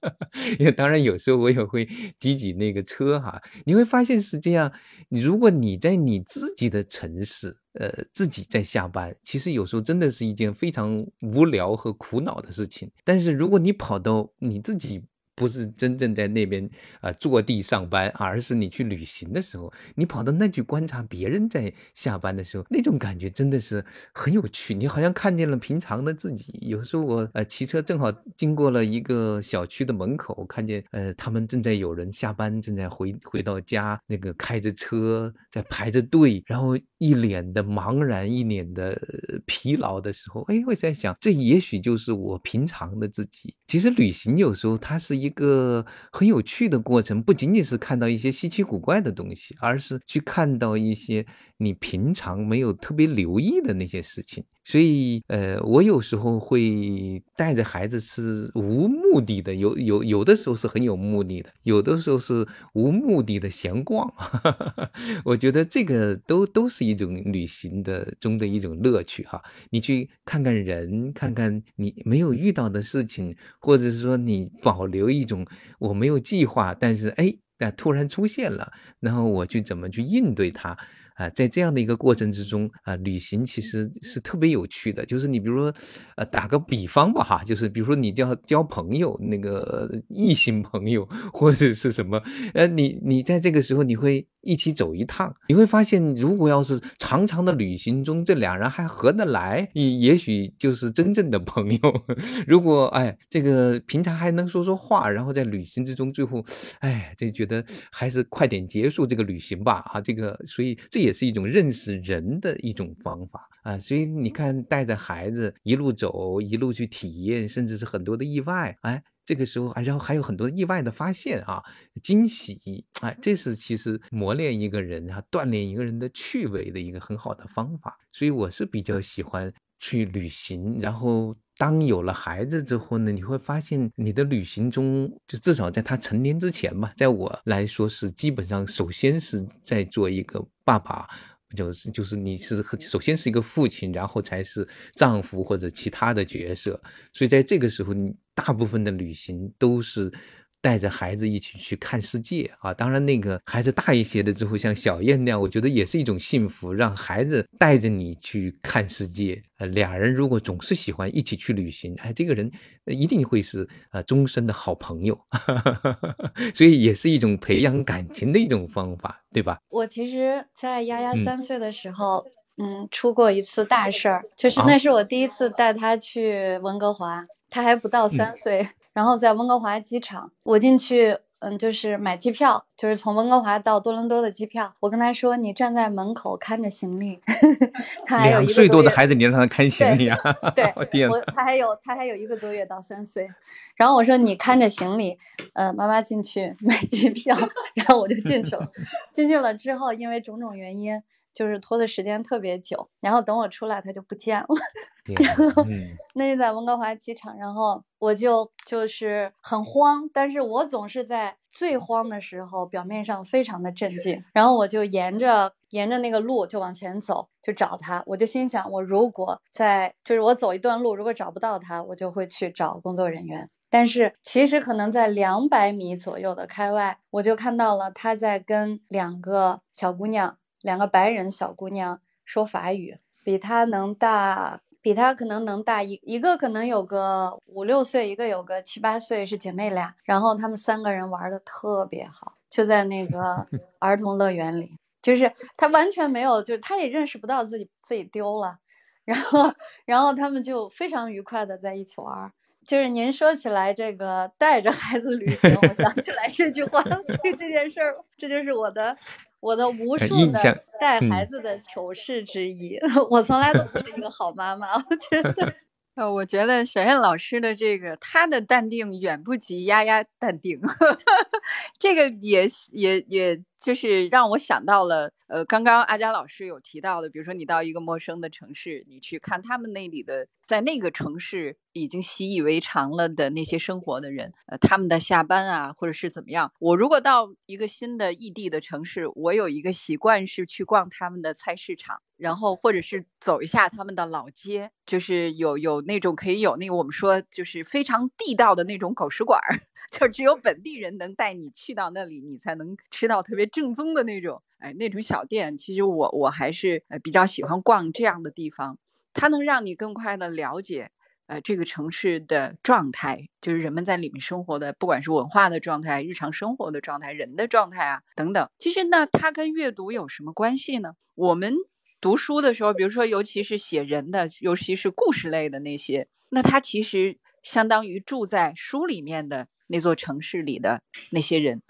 Speaker 2: 因为当然有时候我也会挤挤那个车。哈，你会发现是这样。如果你在你自己的城市，呃，自己在下班，其实有时候真的是一件非常无聊和苦恼的事情。但是如果你跑到你自己，不是真正在那边啊坐地上班，而是你去旅行的时候，你跑到那去观察别人在下班的时候，那种感觉真的是很有趣。你好像看见了平常的自己。有时候我呃骑车正好经过了一个小区的门口，看见呃他们正在有人下班，正在回回到家，那个开着车在排着队，然后一脸的茫然，一脸的疲劳的时候，哎，我在想，这也许就是我平常的自己。其实旅行有时候它是。一个很有趣的过程，不仅仅是看到一些稀奇古怪的东西，而是去看到一些你平常没有特别留意的那些事情。所以，呃，我有时候会带着孩子是无目的的，有有有的时候是很有目的的，有的时候是无目的的闲逛。我觉得这个都都是一种旅行的中的一种乐趣哈。你去看看人，看看你没有遇到的事情，或者是说你保留一种我没有计划，但是哎，但突然出现了，然后我去怎么去应对它。啊，在这样的一个过程之中啊，旅行其实是特别有趣的。就是你比如说，呃，打个比方吧，哈，就是比如说你交交朋友，那个异性朋友或者是什么，呃，你你在这个时候你会。一起走一趟，你会发现，如果要是长长的旅行中，这两人还合得来，也也许就是真正的朋友。如果哎，这个平常还能说说话，然后在旅行之中，最后，哎，就觉得还是快点结束这个旅行吧。啊，这个，所以这也是一种认识人的一种方法啊。所以你看，带着孩子一路走，一路去体验，甚至是很多的意外，哎。这个时候，然后还有很多意外的发现啊，惊喜，哎，这是其实磨练一个人啊，锻炼一个人的趣味的一个很好的方法。所以我是比较喜欢去旅行。然后当有了孩子之后呢，你会发现你的旅行中，就至少在他成年之前吧，在我来说是基本上首先是在做一个爸爸。就是就是你是首先是一个父亲，然后才是丈夫或者其他的角色，所以在这个时候，你大部分的旅行都是。带着孩子一起去看世界啊！当然，那个孩子大一些的之后，像小燕那样，我觉得也是一种幸福，让孩子带着你去看世界。呃，俩人如果总是喜欢一起去旅行，哎，这个人一定会是呃终身的好朋友。所以也是一种培养感情的一种方法，对吧？
Speaker 1: 我其实，在丫丫三岁的时候，嗯，出过一次大事儿，就是那是我第一次带他去温哥华，他还不到三岁。然后在温哥华机场，我进去。嗯，就是买机票，就是从温哥华到多伦多的机票。我跟他说：“你站在门口看着行李。”他还有
Speaker 2: 两岁多的孩子，你让他看行李啊？
Speaker 1: 对，我他还有他还有一个多月到三岁。然后我说：“你看着行李，呃，妈妈进去买机票。”然后我就进去了。进去了之后，因为种种原因。就是拖的时间特别久，然后等我出来，他就不见了。然后那是在温哥华机场，然后我就就是很慌，但是我总是在最慌的时候，表面上非常的镇静。然后我就沿着沿着那个路就往前走，就找他。我就心想，我如果在就是我走一段路，如果找不到他，我就会去找工作人员。但是其实可能在两百米左右的开外，我就看到了他在跟两个小姑娘。两个白人小姑娘说法语，比她能大，比她可能能大一一个，可能有个五六岁，一个有个七八岁，是姐妹俩。然后她们三个人玩的特别好，就在那个 儿童乐园里，就是她完全没有，就是他也认识不到自己自己丢了。然后，然后他们就非常愉快的在一起玩。就是您说起来这个带着孩子旅行，我想起来这句话，这这件事儿，这就是我的。我的无数的带孩子的糗事之一，我从来都不是一个好妈妈，我觉得。
Speaker 3: 呃，我觉得小燕老师的这个，她的淡定远不及丫丫淡定，这个也也也就是让我想到了，呃，刚刚阿佳老师有提到的，比如说你到一个陌生的城市，你去看他们那里的，在那个城市已经习以为常了的那些生活的人，呃，他们的下班啊，或者是怎么样。我如果到一个新的异地的城市，我有一个习惯是去逛他们的菜市场。然后，或者是走一下他们的老街，就是有有那种可以有那个我们说就是非常地道的那种狗食馆儿，就只有本地人能带你去到那里，你才能吃到特别正宗的那种，哎，那种小店。其实我我还是呃比较喜欢逛这样的地方，它能让你更快的了解呃这个城市的状态，就是人们在里面生活的，不管是文化的状态、日常生活的状态、人的状态啊等等。其实呢，它跟阅读有什么关系呢？我们。读书的时候，比如说，尤其是写人的，尤其是故事类的那些，那它其实相当于住在书里面的那座城市里的那些人。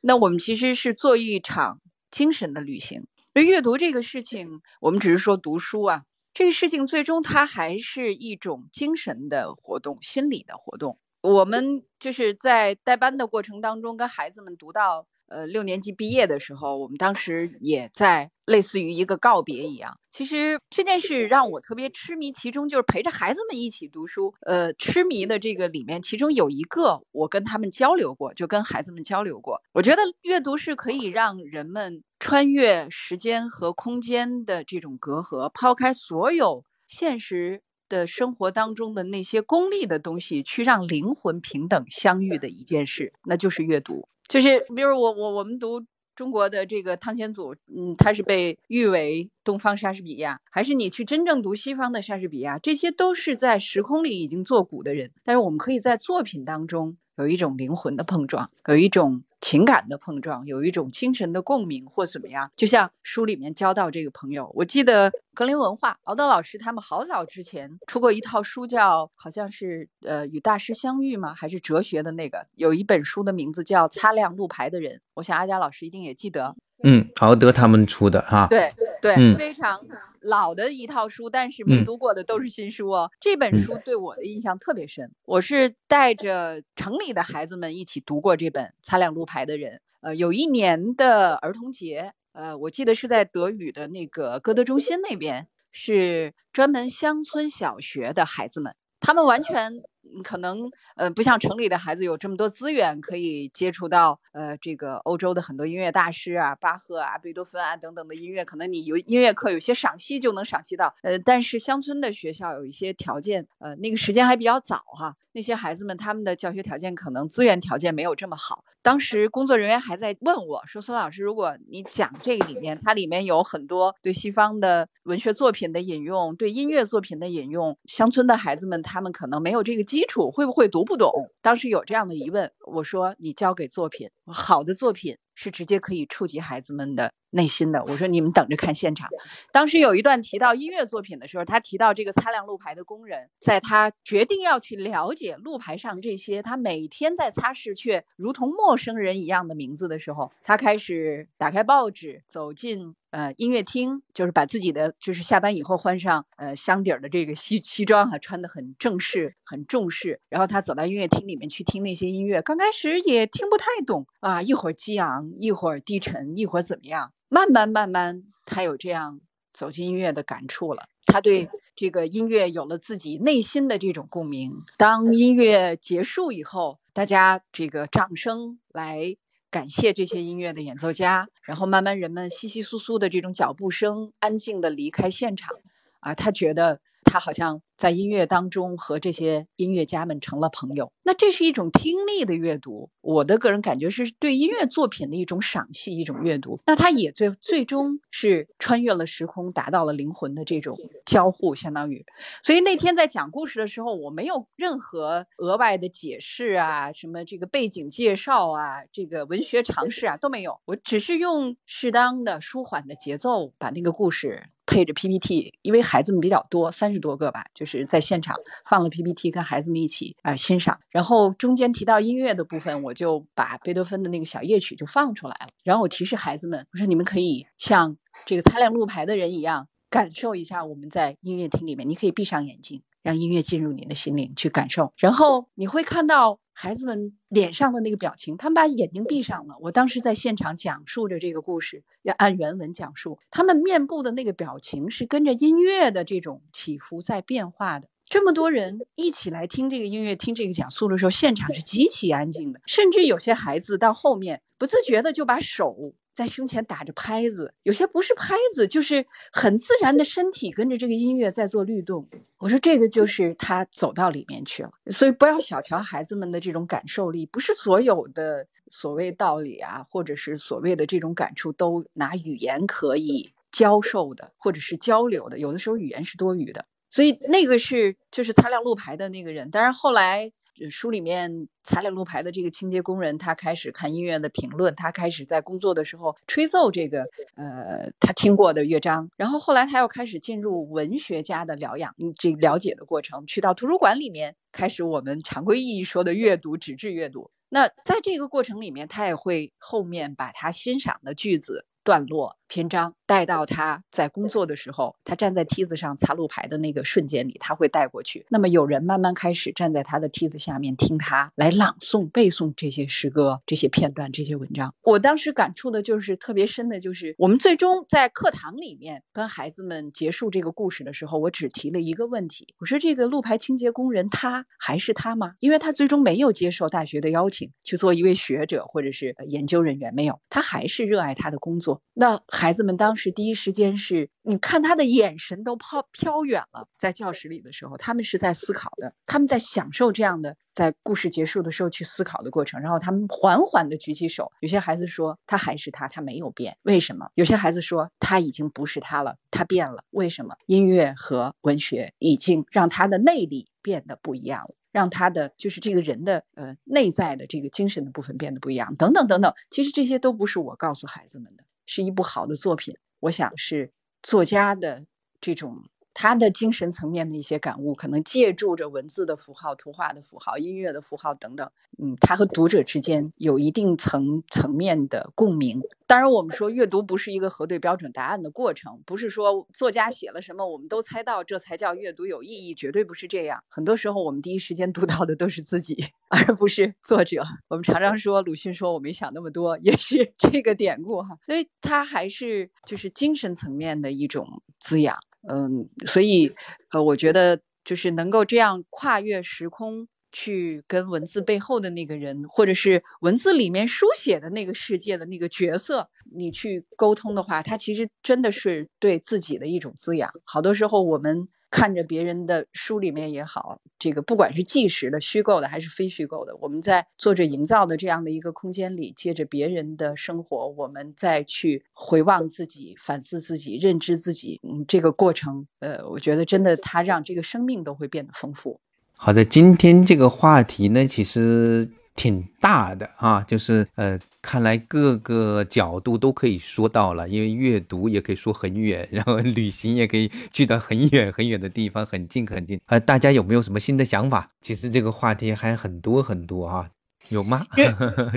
Speaker 3: 那我们其实是做一场精神的旅行。那阅读这个事情，我们只是说读书啊，这个事情最终它还是一种精神的活动、心理的活动。我们就是在带班的过程当中，跟孩子们读到。呃，六年级毕业的时候，我们当时也在类似于一个告别一样。其实这件事让我特别痴迷其中，就是陪着孩子们一起读书。呃，痴迷的这个里面，其中有一个我跟他们交流过，就跟孩子们交流过。我觉得阅读是可以让人们穿越时间和空间的这种隔阂，抛开所有现实的生活当中的那些功利的东西，去让灵魂平等相遇的一件事，那就是阅读。就是，比如我我我们读中国的这个汤显祖，嗯，他是被誉为东方莎士比亚，还是你去真正读西方的莎士比亚，这些都是在时空里已经作古的人，但是我们可以在作品当中有一种灵魂的碰撞，有一种。情感的碰撞，有一种精神的共鸣或怎么样，就像书里面交到这个朋友。我记得格林文化敖德老师他们好早之前出过一套书，叫好像是呃与大师相遇吗？还是哲学的那个？有一本书的名字叫《擦亮路牌的人》，我想阿佳老师一定也记得。
Speaker 2: 嗯，敖德他们出的哈。
Speaker 3: 对对，非常。老的一套书，但是没读过的都是新书哦。这本书对我的印象特别深，我是带着城里的孩子们一起读过这本《擦亮路牌的人》。呃，有一年的儿童节，呃，我记得是在德语的那个歌德中心那边，是专门乡村小学的孩子们，他们完全。可能呃不像城里的孩子有这么多资源可以接触到呃这个欧洲的很多音乐大师啊，巴赫啊、贝多芬啊等等的音乐，可能你有音乐课有些赏析就能赏析到。呃，但是乡村的学校有一些条件，呃，那个时间还比较早哈。那些孩子们他们的教学条件可能资源条件没有这么好。当时工作人员还在问我说：“孙老师，如果你讲这个里面，它里面有很多对西方的文学作品的引用，对音乐作品的引用，乡村的孩子们他们可能没有这个基础，会不会读不懂？”当时有这样的疑问，我说：“你交给作品，好的作品是直接可以触及孩子们的内心的。我说你们等着看现场。当时有一段提到音乐作品的时候，他提到这个擦亮路牌的工人，在他决定要去了解路牌上这些他每天在擦拭却如同陌生人一样的名字的时候，他开始打开报纸，走进。呃，音乐厅就是把自己的就是下班以后换上呃箱底儿的这个西西装哈，穿的很正式、很重视。然后他走到音乐厅里面去听那些音乐，刚开始也听不太懂啊，一会儿激昂，一会儿低沉，一会儿怎么样？慢慢慢慢，他有这样走进音乐的感触了。他对这个音乐有了自己内心的这种共鸣。当音乐结束以后，大家这个掌声来。感谢这些音乐的演奏家，然后慢慢人们稀稀疏疏的这种脚步声，安静的离开现场，啊，他觉得。他好像在音乐当中和这些音乐家们成了朋友，那这是一种听力的阅读。我的个人感觉是对音乐作品的一种赏析，一种阅读。那他也最最终是穿越了时空，达到了灵魂的这种交互，相当于。所以那天在讲故事的时候，我没有任何额外的解释啊，什么这个背景介绍啊，这个文学常识啊都没有，我只是用适当的舒缓的节奏把那个故事。配着 PPT，因为孩子们比较多，三十多个吧，就是在现场放了 PPT，跟孩子们一起啊欣赏。然后中间提到音乐的部分，我就把贝多芬的那个小夜曲就放出来了。然后我提示孩子们，我说你们可以像这个擦亮路牌的人一样，感受一下我们在音乐厅里面。你可以闭上眼睛，让音乐进入你的心灵去感受。然后你会看到。孩子们脸上的那个表情，他们把眼睛闭上了。我当时在现场讲述着这个故事，要按原文讲述。他们面部的那个表情是跟着音乐的这种起伏在变化的。这么多人一起来听这个音乐、听这个讲述的时候，现场是极其安静的，甚至有些孩子到后面不自觉的就把手。在胸前打着拍子，有些不是拍子，就是很自然的身体跟着这个音乐在做律动。我说这个就是他走到里面去了，所以不要小瞧孩子们的这种感受力，不是所有的所谓道理啊，或者是所谓的这种感触都拿语言可以教授的，或者是交流的，有的时候语言是多余的。所以那个是就是擦亮路牌的那个人，当然后来。书里面擦两路牌的这个清洁工人，他开始看音乐的评论，他开始在工作的时候吹奏这个呃他听过的乐章，然后后来他又开始进入文学家的疗养这了解的过程，去到图书馆里面开始我们常规意义说的阅读纸质阅读。那在这个过程里面，他也会后面把他欣赏的句子。段落篇章带到他在工作的时候，他站在梯子上擦路牌的那个瞬间里，他会带过去。那么有人慢慢开始站在他的梯子下面听他来朗诵、背诵这些诗歌、这些片段、这些文章。我当时感触的就是特别深的，就是我们最终在课堂里面跟孩子们结束这个故事的时候，我只提了一个问题：我说这个路牌清洁工人他还是他吗？因为他最终没有接受大学的邀请去做一位学者或者是研究人员，没有，他还是热爱他的工作。那孩子们当时第一时间是，你看他的眼神都抛飘远了，在教室里的时候，他们是在思考的，他们在享受这样的在故事结束的时候去思考的过程。然后他们缓缓地举起手，有些孩子说他还是他，他没有变，为什么？有些孩子说他已经不是他了，他变了，为什么？音乐和文学已经让他的内力变得不一样了。让他的就是这个人的呃内在的这个精神的部分变得不一样，等等等等。其实这些都不是我告诉孩子们的，是一部好的作品。我想是作家的这种他的精神层面的一些感悟，可能借助着文字的符号、图画的符号、音乐的符号等等。嗯，他和读者之间有一定层层面的共鸣。当然，我们说阅读不是一个核对标准答案的过程，不是说作家写了什么我们都猜到，这才叫阅读有意义，绝对不是这样。很多时候，我们第一时间读到的都是自己，而不是作者。我们常常说鲁迅说“我没想那么多”，也是 这个典故哈。所以，它还是就是精神层面的一种滋养。嗯，所以呃，我觉得就是能够这样跨越时空。去跟文字背后的那个人，或者是文字里面书写的那个世界的那个角色，你去沟通的话，他其实真的是对自己的一种滋养。好多时候，我们看着别人的书里面也好，这个不管是纪实的、虚构的还是非虚构的，我们在作者营造的这样的一个空间里，借着别人的生活，我们再去回望自己、反思自己、认知自己，嗯，这个过程，呃，我觉得真的，它让这个生命都会变得丰富。
Speaker 2: 好的，今天这个话题呢，其实挺大的啊，就是呃，看来各个角度都可以说到了，因为阅读也可以说很远，然后旅行也可以去到很远很远的地方，很近很近。呃，大家有没有什么新的想法？其实这个话题还很多很多啊，有吗？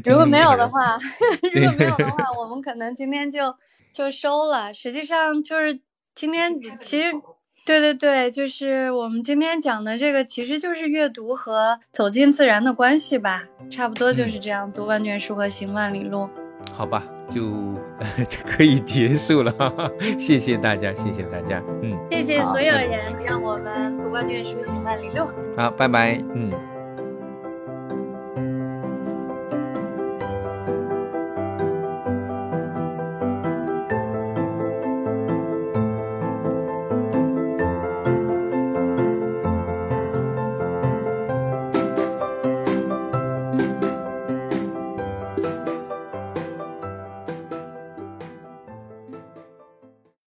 Speaker 1: 如 果没有的话 如果没有的话，我们可能今天就就收了。实际上就是今天其实。对对对，就是我们今天讲的这个，其实就是阅读和走进自然的关系吧，差不多就是这样。读万卷书和行万里路，
Speaker 2: 好吧，就 就可以结束了。谢谢大家，谢谢大家，
Speaker 1: 嗯，谢谢所有人，让我们读万卷书，行万里路。
Speaker 2: 好，拜拜，嗯。